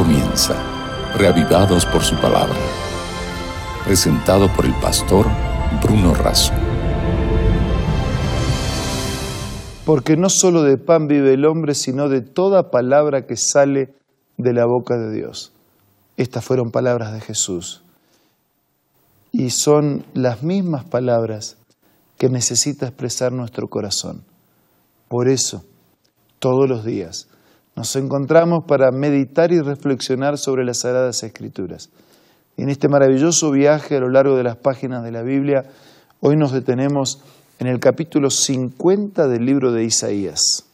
comienza, reavivados por su palabra. Presentado por el pastor Bruno Razo. Porque no solo de pan vive el hombre, sino de toda palabra que sale de la boca de Dios. Estas fueron palabras de Jesús. Y son las mismas palabras que necesita expresar nuestro corazón. Por eso, todos los días, nos encontramos para meditar y reflexionar sobre las Sagradas Escrituras. En este maravilloso viaje a lo largo de las páginas de la Biblia, hoy nos detenemos en el capítulo 50 del libro de Isaías.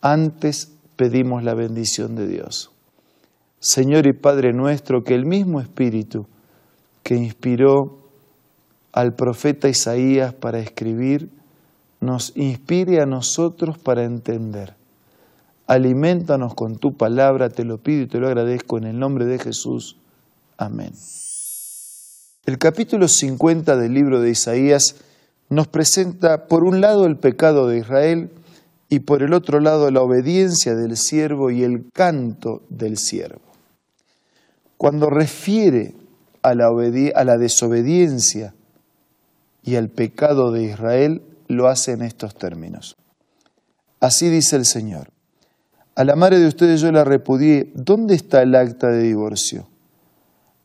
Antes pedimos la bendición de Dios. Señor y Padre nuestro, que el mismo Espíritu que inspiró al profeta Isaías para escribir, nos inspire a nosotros para entender Alimentanos con tu palabra, te lo pido y te lo agradezco en el nombre de Jesús. Amén. El capítulo 50 del libro de Isaías nos presenta por un lado el pecado de Israel y por el otro lado la obediencia del siervo y el canto del siervo. Cuando refiere a la, a la desobediencia y al pecado de Israel, lo hace en estos términos. Así dice el Señor. A la madre de ustedes yo la repudié. ¿Dónde está el acta de divorcio?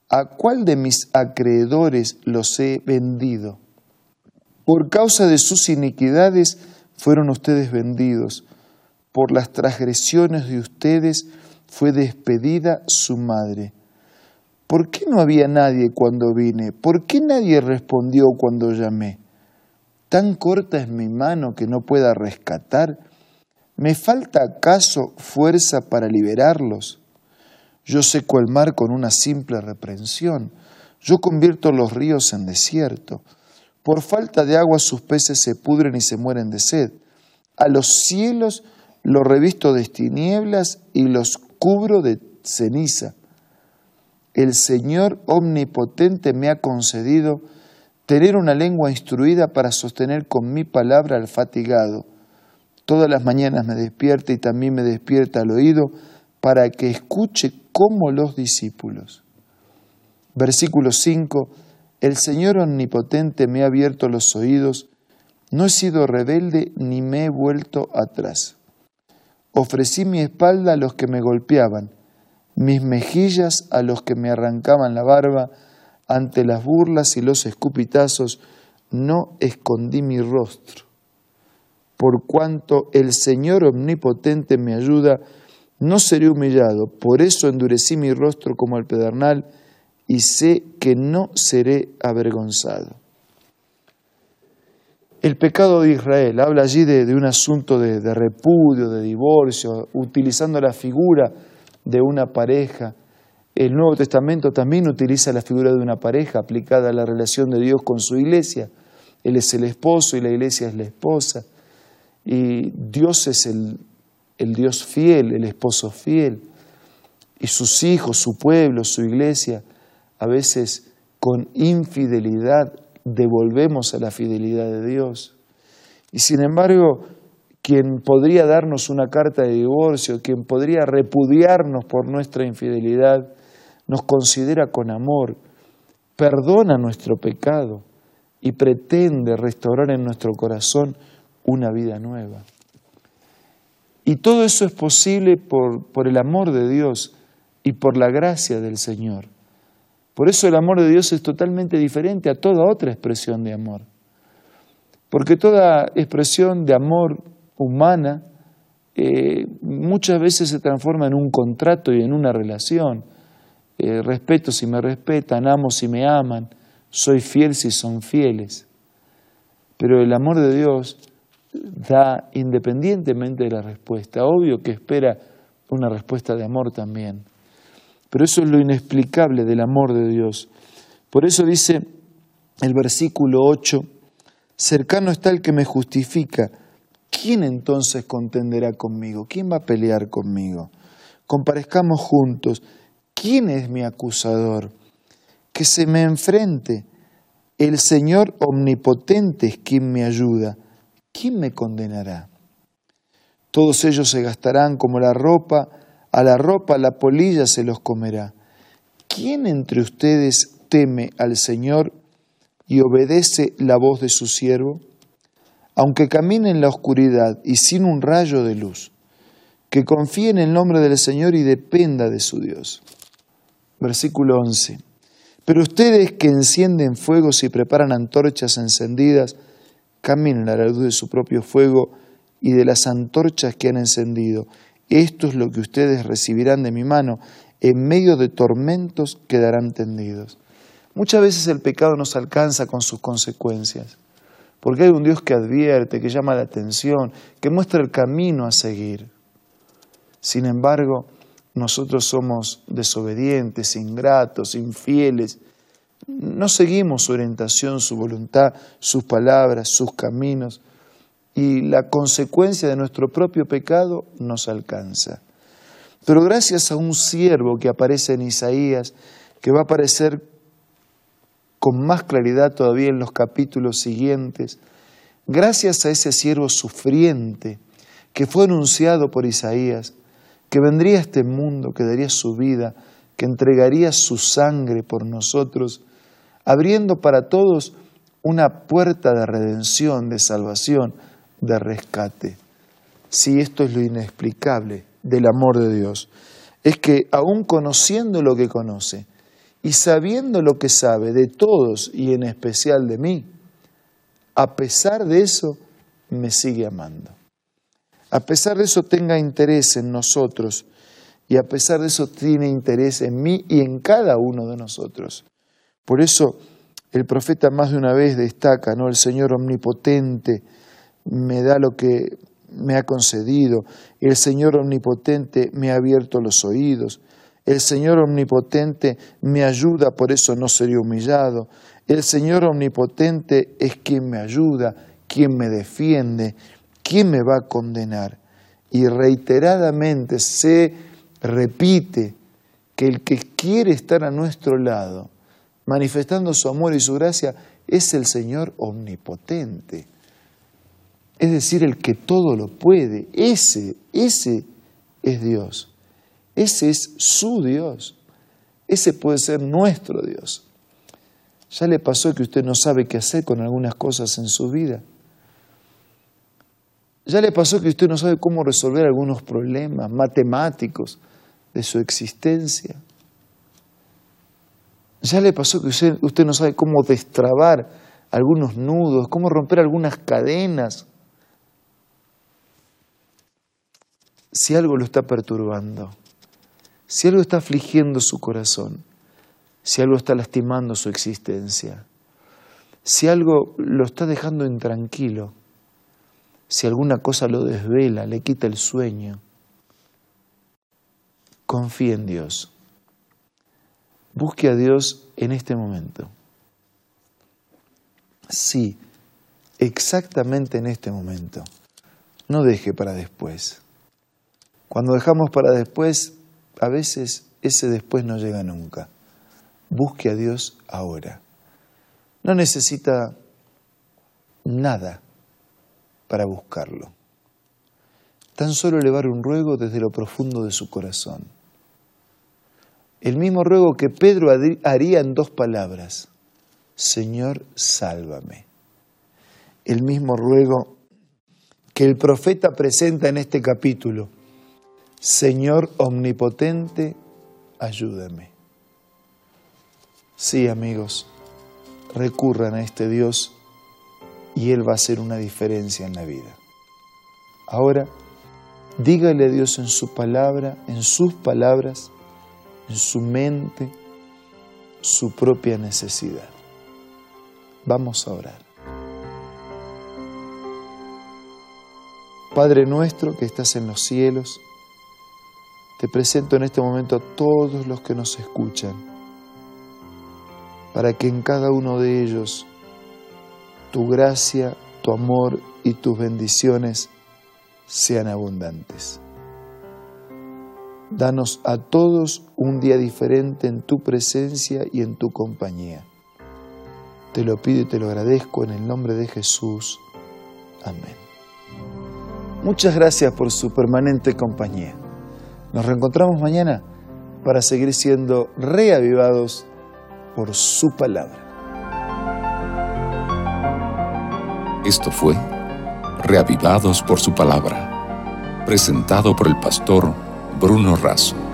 ¿A cuál de mis acreedores los he vendido? Por causa de sus iniquidades fueron ustedes vendidos. Por las transgresiones de ustedes fue despedida su madre. ¿Por qué no había nadie cuando vine? ¿Por qué nadie respondió cuando llamé? ¿Tan corta es mi mano que no pueda rescatar? ¿Me falta acaso fuerza para liberarlos? Yo seco el mar con una simple reprensión. Yo convierto los ríos en desierto. Por falta de agua sus peces se pudren y se mueren de sed. A los cielos los revisto de tinieblas y los cubro de ceniza. El Señor omnipotente me ha concedido tener una lengua instruida para sostener con mi palabra al fatigado Todas las mañanas me despierta y también me despierta al oído para que escuche como los discípulos. Versículo 5. El Señor omnipotente me ha abierto los oídos, no he sido rebelde ni me he vuelto atrás. Ofrecí mi espalda a los que me golpeaban, mis mejillas a los que me arrancaban la barba, ante las burlas y los escupitazos, no escondí mi rostro por cuanto el Señor omnipotente me ayuda, no seré humillado. Por eso endurecí mi rostro como el pedernal y sé que no seré avergonzado. El pecado de Israel habla allí de, un asunto de, repudio, de divorcio, utilizando la figura de una pareja. El Nuevo Testamento también utiliza la figura de una pareja aplicada a la relación de Dios con su iglesia. Él es el esposo y la iglesia es la esposa. Y Dios es el, Dios fiel, el esposo fiel. Y sus hijos, su pueblo, su iglesia, a veces con infidelidad devolvemos a la fidelidad de Dios. Y sin embargo, quien podría darnos una carta de divorcio, quien podría repudiarnos por nuestra infidelidad, nos considera con amor, perdona nuestro pecado y pretende restaurar en nuestro corazón una vida nueva. Y todo eso es posible por, por, el amor de Dios y por la gracia del Señor. Por eso el amor de Dios es totalmente diferente a toda otra expresión de amor. Porque toda expresión de amor humana eh, muchas veces se transforma en un contrato y en una relación. Eh, respeto si me respetan, amo si me aman, soy fiel si son fieles. Pero el amor de Dios da independientemente de la respuesta. Obvio que espera una respuesta de amor también. Pero eso es lo inexplicable del amor de Dios. Por eso dice el versículo 8, cercano está el que me justifica. ¿Quién entonces contenderá conmigo? ¿Quién va a pelear conmigo? Comparezcamos juntos. ¿Quién es mi acusador? Que se me enfrente. El Señor omnipotente es quien me ayuda. ¿Quién me condenará? Todos ellos se gastarán como la ropa, a la ropa la polilla se los comerá. ¿Quién entre ustedes teme al Señor y obedece la voz de su siervo? Aunque camine en la oscuridad y sin un rayo de luz, que confíe en el nombre del Señor y dependa de su Dios. Versículo 11. Pero ustedes que encienden fuegos y preparan antorchas encendidas, caminen a la luz de su propio fuego y de las antorchas que han encendido. Esto es lo que ustedes recibirán de mi mano. En medio de tormentos quedarán tendidos. Muchas veces el pecado nos alcanza con sus consecuencias, porque hay un Dios que advierte, que llama la atención, que muestra el camino a seguir. Sin embargo, nosotros somos desobedientes, ingratos, infieles. No seguimos su orientación, su voluntad, sus palabras, sus caminos y la consecuencia de nuestro propio pecado nos alcanza. Pero gracias a un siervo que aparece en Isaías, que va a aparecer con más claridad todavía en los capítulos siguientes, gracias a ese siervo sufriente que fue anunciado por Isaías, que vendría a este mundo, que daría su vida, que entregaría su sangre por nosotros, abriendo para todos una puerta de redención, de salvación, de rescate. Si esto es lo inexplicable del amor de Dios, es que aún conociendo lo que conoce y sabiendo lo que sabe de todos y en especial de mí, a pesar de eso, me sigue amando. A pesar de eso tenga interés en nosotros y a pesar de eso tiene interés en mí y en cada uno de nosotros. Por eso el profeta más de una vez destaca, ¿no? El Señor omnipotente, me da lo que me ha concedido. El Señor omnipotente me ha abierto los oídos. El Señor omnipotente me ayuda, por eso no seré humillado. El Señor omnipotente es quien me ayuda, quien me defiende, quien me va a condenar. Y reiteradamente se repite que el que quiere estar a nuestro lado, manifestando su amor y su gracia, es el Señor omnipotente es decir, el que todo lo puede. Ese, ese es Dios. Ese es su Dios. Ese puede ser nuestro Dios. ¿Ya le pasó que usted no sabe qué hacer con algunas cosas en su vida? ¿Ya le pasó que usted no sabe cómo resolver algunos problemas matemáticos de su existencia? ¿Ya le pasó que usted, no sabe cómo destrabar algunos nudos, cómo romper algunas cadenas si algo lo está perturbando, si algo está afligiendo su corazón, si algo está lastimando su existencia, si algo lo está dejando intranquilo, si alguna cosa lo desvela, le quita el sueño, confíe en Dios. Busque a Dios en este momento. Sí, exactamente en este momento. No deje para después. Cuando dejamos para después, a veces ese después no llega nunca. Busque a Dios ahora. No necesita nada para buscarlo. Tan solo elevar un ruego desde lo profundo de su corazón. El mismo ruego que Pedro haría en dos palabras. Señor, sálvame. El mismo ruego que el profeta presenta en este capítulo. Señor omnipotente, ayúdame. Sí, amigos, recurran a este Dios y Él va a hacer una diferencia en la vida. Ahora, dígale a Dios en su palabra, en sus palabras, en su mente, su propia necesidad. Vamos a orar. Padre nuestro que estás en los cielos, te presento en este momento a todos los que nos escuchan, para que en cada uno de ellos tu gracia, tu amor y tus bendiciones sean abundantes. Danos a todos un día diferente en tu presencia y en tu compañía. Te lo pido y te lo agradezco en el nombre de Jesús. Amén. Muchas gracias por su permanente compañía. Nos reencontramos mañana para seguir siendo reavivados por su palabra. Esto fue Reavivados por su palabra, presentado por el pastor Bruno Razo.